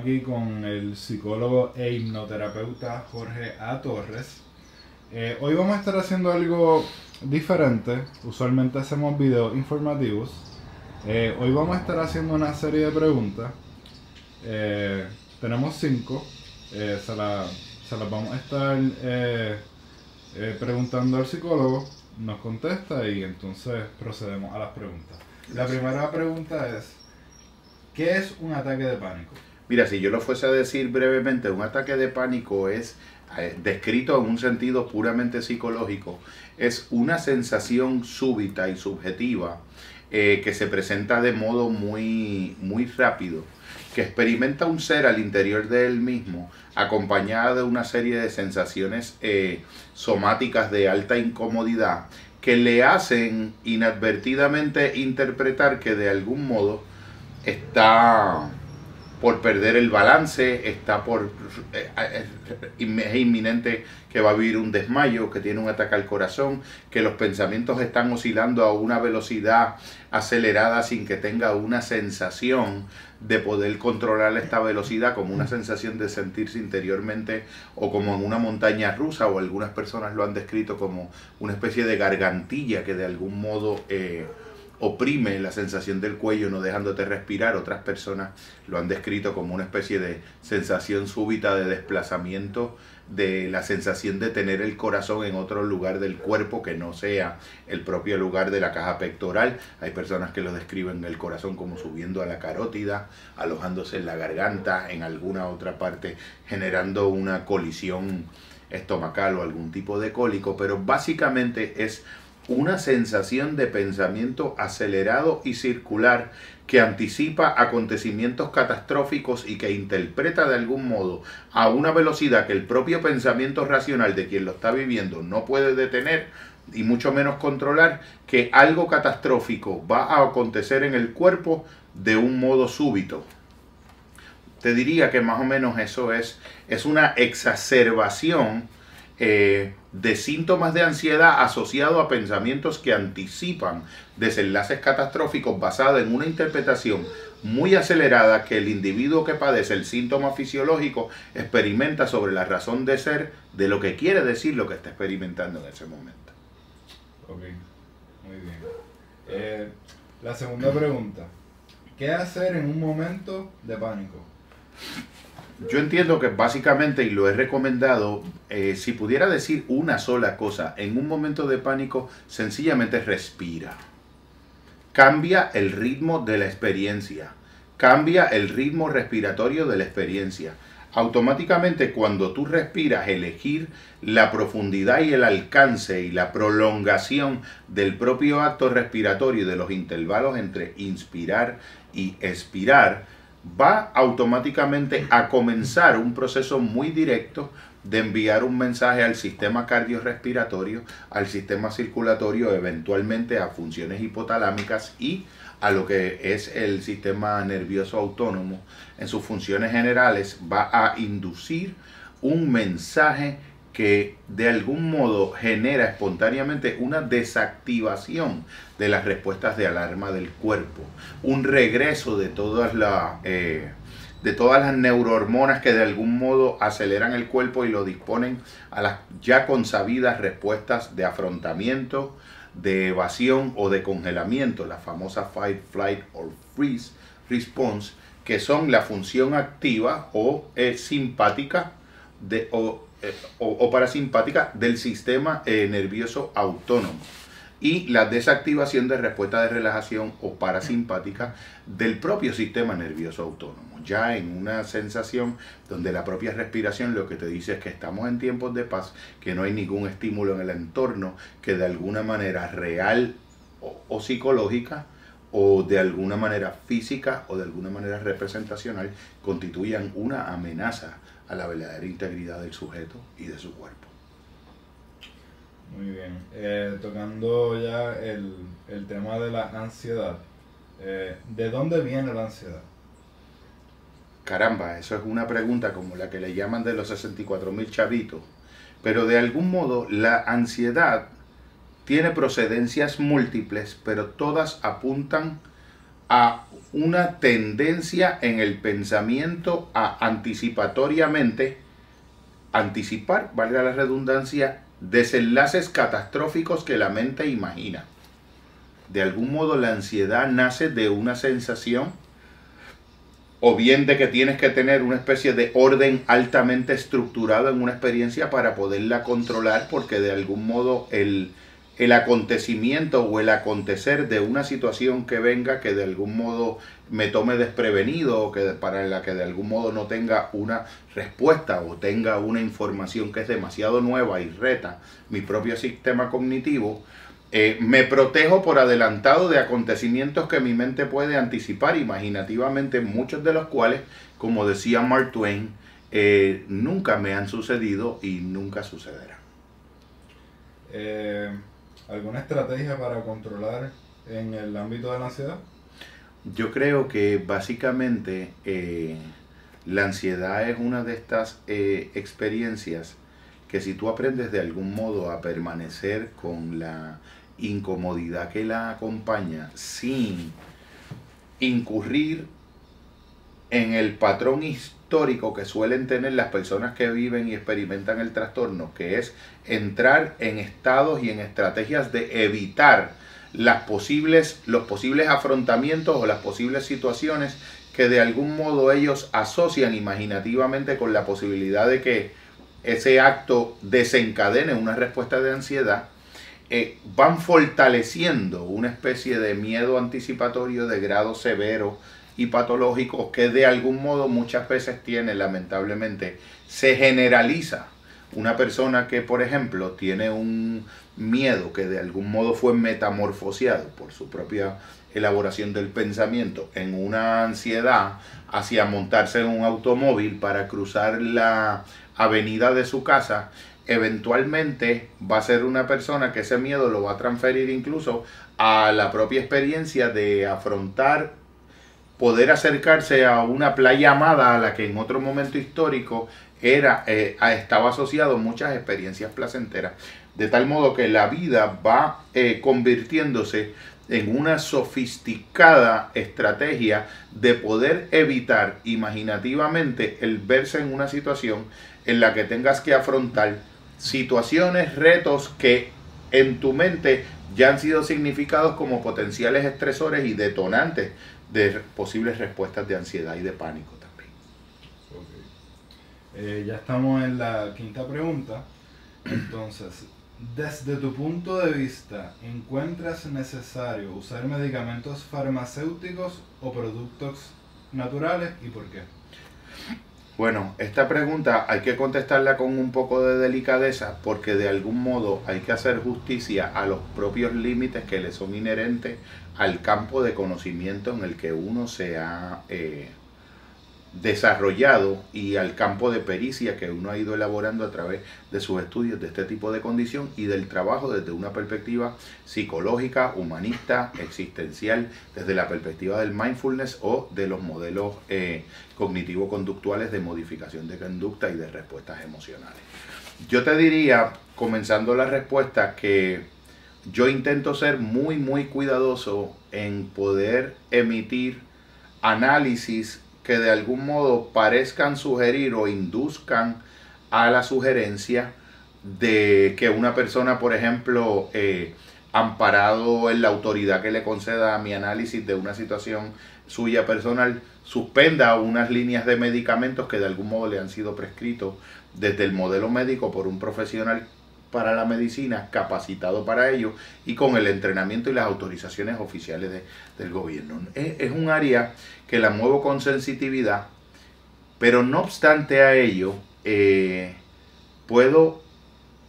aquí con el psicólogo e hipnoterapeuta Jorge A. Torres. Eh, hoy vamos a estar haciendo algo diferente. Usualmente hacemos videos informativos. Eh, hoy vamos a estar haciendo una serie de preguntas. Eh, tenemos cinco. Eh, se las vamos a estar eh, eh, preguntando al psicólogo. Nos contesta y entonces procedemos a las preguntas. La primera pregunta es, ¿qué es un ataque de pánico? Mira, si yo lo fuese a decir brevemente, un ataque de pánico es, eh, descrito en un sentido puramente psicológico, es una sensación súbita y subjetiva eh, que se presenta de modo muy, muy rápido, que experimenta un ser al interior de él mismo, acompañada de una serie de sensaciones eh, somáticas de alta incomodidad, que le hacen inadvertidamente interpretar que de algún modo está por perder el balance, está por eh, eh, es inminente que va a vivir un desmayo, que tiene un ataque al corazón, que los pensamientos están oscilando a una velocidad acelerada sin que tenga una sensación de poder controlar esta velocidad, como una sensación de sentirse interiormente o como en una montaña rusa, o algunas personas lo han descrito como una especie de gargantilla que de algún modo eh, oprime la sensación del cuello no dejándote respirar. Otras personas lo han descrito como una especie de sensación súbita de desplazamiento, de la sensación de tener el corazón en otro lugar del cuerpo que no sea el propio lugar de la caja pectoral. Hay personas que lo describen el corazón como subiendo a la carótida, alojándose en la garganta, en alguna otra parte, generando una colisión estomacal o algún tipo de cólico, pero básicamente es una sensación de pensamiento acelerado y circular que anticipa acontecimientos catastróficos y que interpreta de algún modo a una velocidad que el propio pensamiento racional de quien lo está viviendo no puede detener y mucho menos controlar que algo catastrófico va a acontecer en el cuerpo de un modo súbito. Te diría que más o menos eso es, es una exacerbación eh, de síntomas de ansiedad asociado a pensamientos que anticipan desenlaces catastróficos basada en una interpretación muy acelerada que el individuo que padece el síntoma fisiológico experimenta sobre la razón de ser de lo que quiere decir lo que está experimentando en ese momento. Ok, muy bien. Eh, la segunda pregunta, ¿qué hacer en un momento de pánico? Yo entiendo que básicamente, y lo he recomendado, eh, si pudiera decir una sola cosa, en un momento de pánico, sencillamente respira. Cambia el ritmo de la experiencia. Cambia el ritmo respiratorio de la experiencia. Automáticamente cuando tú respiras, elegir la profundidad y el alcance y la prolongación del propio acto respiratorio y de los intervalos entre inspirar y expirar, va automáticamente a comenzar un proceso muy directo de enviar un mensaje al sistema cardiorrespiratorio, al sistema circulatorio, eventualmente a funciones hipotalámicas y a lo que es el sistema nervioso autónomo. En sus funciones generales va a inducir un mensaje que de algún modo genera espontáneamente una desactivación de las respuestas de alarma del cuerpo, un regreso de todas las eh, de todas las neurohormonas que de algún modo aceleran el cuerpo y lo disponen a las ya consabidas respuestas de afrontamiento, de evasión o de congelamiento, la famosa fight, flight or freeze response, que son la función activa o eh, simpática de, o, o, o parasimpática del sistema eh, nervioso autónomo y la desactivación de respuesta de relajación o parasimpática del propio sistema nervioso autónomo. Ya en una sensación donde la propia respiración lo que te dice es que estamos en tiempos de paz, que no hay ningún estímulo en el entorno, que de alguna manera real o, o psicológica o de alguna manera física o de alguna manera representacional constituyan una amenaza a la verdadera integridad del sujeto y de su cuerpo. Muy bien. Eh, tocando ya el, el tema de la ansiedad. eh, ¿De dónde viene la ansiedad? Caramba, eso es una pregunta como la que le llaman de los 64 mil chavitos. Pero de algún modo la ansiedad tiene procedencias múltiples, pero todas apuntan a una tendencia en el pensamiento a anticipatoriamente anticipar, valga la redundancia, desenlaces catastróficos que la mente imagina. De algún modo la ansiedad nace de una sensación o bien de que tienes que tener una especie de orden altamente estructurado en una experiencia para poderla controlar porque de algún modo el, el acontecimiento o el acontecer de una situación que venga que de algún modo me tome desprevenido o que para la que de algún modo no tenga una respuesta o tenga una información que es demasiado nueva y reta mi propio sistema cognitivo, eh, me protejo por adelantado de acontecimientos que mi mente puede anticipar imaginativamente, muchos de los cuales, como decía Mark Twain, eh, nunca me han sucedido y nunca sucederán. Eh, ¿Alguna estrategia para controlar en el ámbito de la ansiedad? Yo creo que básicamente la ansiedad es una de estas experiencias que si tú aprendes de algún modo a permanecer con la incomodidad que la acompaña sin incurrir en el patrón histórico que suelen tener las personas que viven y experimentan el trastorno, que es entrar en estados y en estrategias de evitar las posibles, los posibles afrontamientos o las posibles situaciones que de algún modo ellos asocian imaginativamente con la posibilidad de que ese acto desencadene una respuesta de ansiedad eh, van fortaleciendo una especie de miedo anticipatorio de grado severo y patológico que de algún modo muchas veces tiene, lamentablemente, se generaliza. Una persona que, por ejemplo, tiene un miedo que de algún modo fue metamorfoseado por su propia elaboración del pensamiento en una ansiedad hacia montarse en un automóvil para cruzar la avenida de su casa eventualmente va a ser una persona que ese miedo lo va a transferir incluso a la propia experiencia de afrontar, poder acercarse a una playa amada a la que en otro momento histórico era, eh, estaba asociado muchas experiencias placenteras. De tal modo que la vida va eh, convirtiéndose en una sofisticada estrategia de poder evitar imaginativamente el verse en una situación en la que tengas que afrontar situaciones, retos que en tu mente ya han sido significados como potenciales estresores y detonantes de posibles respuestas de ansiedad y de pánico también. Eh, ya estamos en la quinta pregunta. Entonces, desde tu punto de vista, ¿encuentras necesario usar medicamentos farmacéuticos o productos naturales y por qué? Bueno, esta pregunta hay que contestarla con un poco de delicadeza porque de algún modo hay que hacer justicia a los propios límites que le son inherentes al campo de conocimiento en el que uno se ha eh, desarrollado y al campo de pericia que uno ha ido elaborando a través de sus estudios de este tipo de condición y del trabajo desde una perspectiva psicológica, humanista, existencial, desde la perspectiva del mindfulness o de los modelos eh, cognitivo-conductuales de modificación de conducta y de respuestas emocionales. Yo te diría, comenzando la respuesta, que yo intento ser muy, muy cuidadoso en poder emitir análisis que de algún modo parezcan sugerir o induzcan a la sugerencia de que una persona, por ejemplo, eh, amparado en la autoridad que le conceda a mi análisis de una situación suya personal, suspenda unas líneas de medicamentos que de algún modo le han sido prescritos desde el modelo médico por un profesional para la medicina capacitado para ello y con el entrenamiento y las autorizaciones oficiales del gobierno. Es, un área que la muevo con sensitividad, pero no obstante a ello, eh, puedo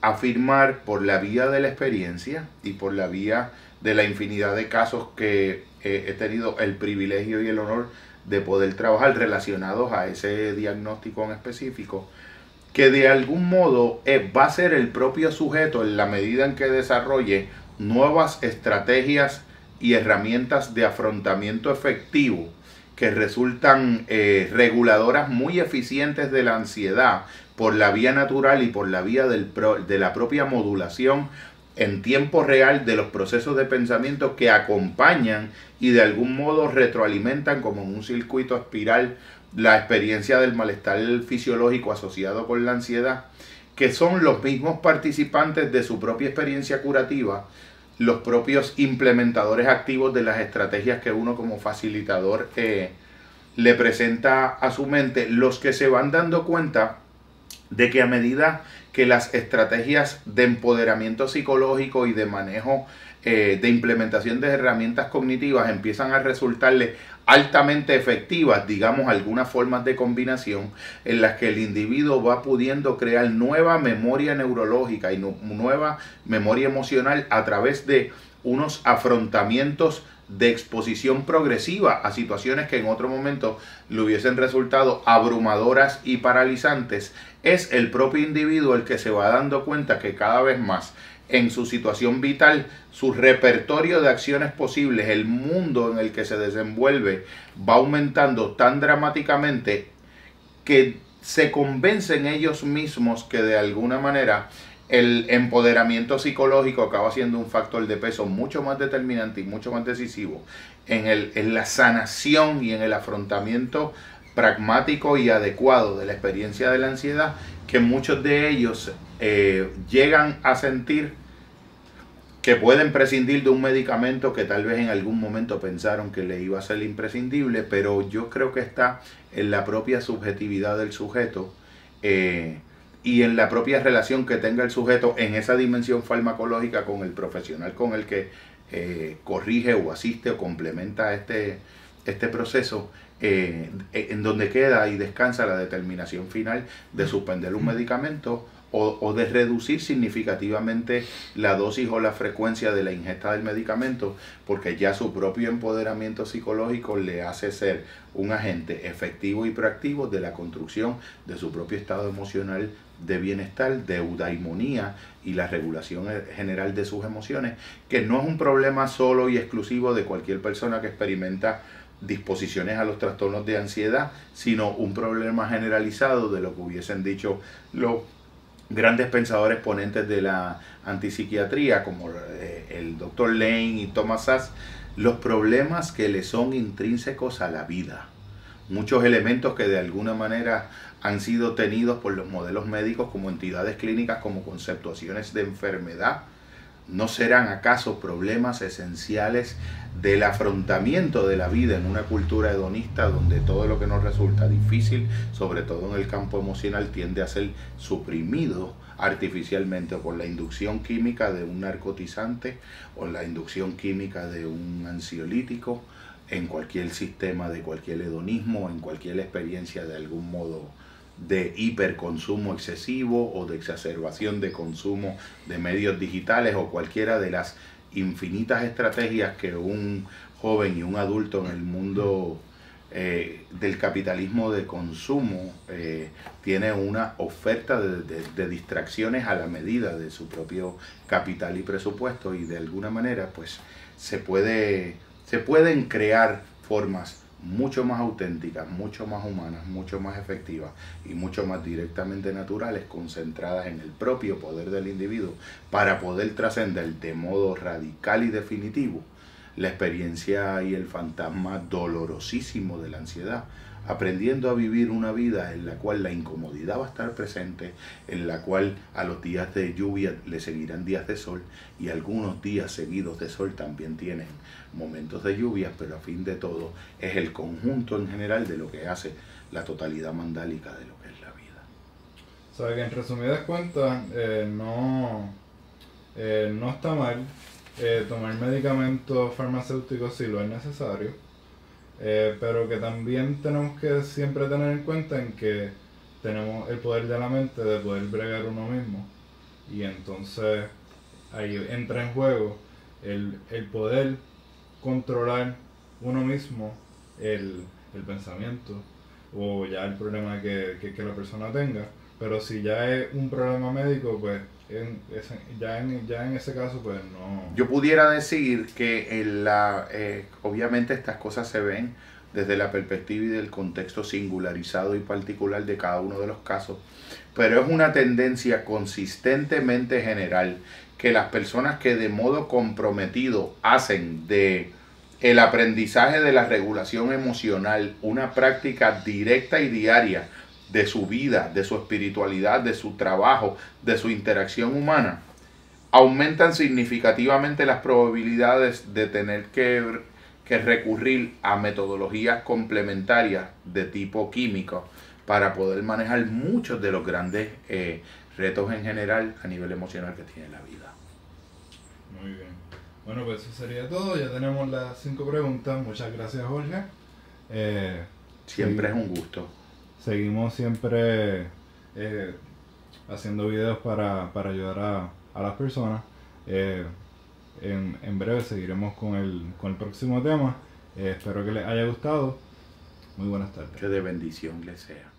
afirmar por la vía de la experiencia y por la vía de la infinidad de casos que eh, he tenido el privilegio y el honor de poder trabajar relacionados a ese diagnóstico en específico, que de algún modo eh, va a ser el propio sujeto en la medida en que desarrolle nuevas estrategias y herramientas de afrontamiento efectivo que resultan eh, reguladoras muy eficientes de la ansiedad por la vía natural y por la vía de la propia modulación en tiempo real de los procesos de pensamiento que acompañan y de algún modo retroalimentan como en un circuito espiral la experiencia del malestar fisiológico asociado con la ansiedad, que son los mismos participantes de su propia experiencia curativa, los propios implementadores activos de las estrategias que uno como facilitador eh, le presenta a su mente, los que se van dando cuenta de que a medida que las estrategias de empoderamiento psicológico y de manejo eh, de implementación de herramientas cognitivas empiezan a resultarle altamente efectivas, digamos, algunas formas de combinación en las que el individuo va pudiendo crear nueva memoria neurológica y nueva memoria emocional a través de unos afrontamientos de exposición progresiva a situaciones que en otro momento le hubiesen resultado abrumadoras y paralizantes, es el propio individuo el que se va dando cuenta que cada vez más en su situación vital, su repertorio de acciones posibles, el mundo en el que se desenvuelve, va aumentando tan dramáticamente que se convencen ellos mismos que de alguna manera el empoderamiento psicológico acaba siendo un factor de peso mucho más determinante y mucho más decisivo en, el, en la sanación y en el afrontamiento pragmático y adecuado de la experiencia de la ansiedad que muchos de ellos eh, llegan a sentir que pueden prescindir de un medicamento que tal vez en algún momento pensaron que le iba a ser imprescindible, pero yo creo que está en la propia subjetividad del sujeto eh, y en la propia relación que tenga el sujeto en esa dimensión farmacológica con el profesional con el que eh, corrige o asiste o complementa este, este proceso, eh, en donde queda y descansa la determinación final de suspender un medicamento o, de reducir significativamente la dosis o la frecuencia de la ingesta del medicamento, porque ya su propio empoderamiento psicológico le hace ser un agente efectivo y proactivo de la construcción de su propio estado emocional de bienestar, de eudaimonía y la regulación general de sus emociones, que no es un problema solo y exclusivo de cualquier persona que experimenta disposiciones a los trastornos de ansiedad, sino un problema generalizado de lo que hubiesen dicho los grandes pensadores ponentes de la antipsiquiatría, como eh, el doctor Lane y Thomas Sass, los problemas que le son intrínsecos a la vida. Muchos elementos que de alguna manera han sido tenidos por los modelos médicos como entidades clínicas, como conceptuaciones de enfermedad, ¿No serán acaso problemas esenciales del afrontamiento de la vida en una cultura hedonista donde todo lo que nos resulta difícil, sobre todo en el campo emocional, tiende a ser suprimido artificialmente por la inducción química de un narcotizante o la inducción química de un ansiolítico en cualquier sistema de cualquier hedonismo, en cualquier experiencia de algún modo de hiperconsumo excesivo o de exacerbación de consumo de medios digitales o cualquiera de las infinitas estrategias que un joven y un adulto en el mundo eh, del capitalismo de consumo eh, tiene una oferta de, distracciones a la medida de su propio capital y presupuesto y de alguna manera pues se puede se pueden crear formas mucho más auténticas, mucho más humanas, mucho más efectivas y mucho más directamente naturales, concentradas en el propio poder del individuo, para poder trascender de modo radical y definitivo la experiencia y el fantasma dolorosísimo de la ansiedad, aprendiendo a vivir una vida en la cual la incomodidad va a estar presente, en la cual a los días de lluvia le seguirán días de sol y algunos días seguidos de sol también tienen momentos de lluvia, pero a fin de todo es el conjunto en general de lo que hace la totalidad mandálica de lo que es la vida. O que en resumidas cuentas eh, no, eh, no está mal eh, tomar medicamentos farmacéuticos si lo es necesario eh, pero que también tenemos que siempre tener en cuenta en que tenemos el poder de la mente de poder bregar uno mismo. Y entonces ahí entra en juego el, poder controlar uno mismo el, pensamiento o ya el problema que, que la persona tenga. Pero si ya es un problema médico, pues en ya, en, ya en ese caso, pues no. Yo pudiera decir que en la, eh, obviamente estas cosas se ven desde la perspectiva y del contexto singularizado y particular de cada uno de los casos, pero es una tendencia consistentemente general que las personas que de modo comprometido hacen de el aprendizaje de la regulación emocional una práctica directa y diaria de su vida, de su espiritualidad, de su trabajo, de su interacción humana, aumentan significativamente las probabilidades de tener que, que recurrir a metodologías complementarias de tipo químico para poder manejar muchos de los grandes eh, retos en general a nivel emocional que tiene la vida. Muy bien. Bueno, pues eso sería todo. Ya tenemos las cinco preguntas. Muchas gracias, Jorge. Eh, siempre es un gusto. Seguimos siempre eh, haciendo videos para, ayudar a, las personas. Eh, en, breve seguiremos con el, con el próximo tema. espero que les haya gustado. Muy buenas tardes. Que de bendición les sea.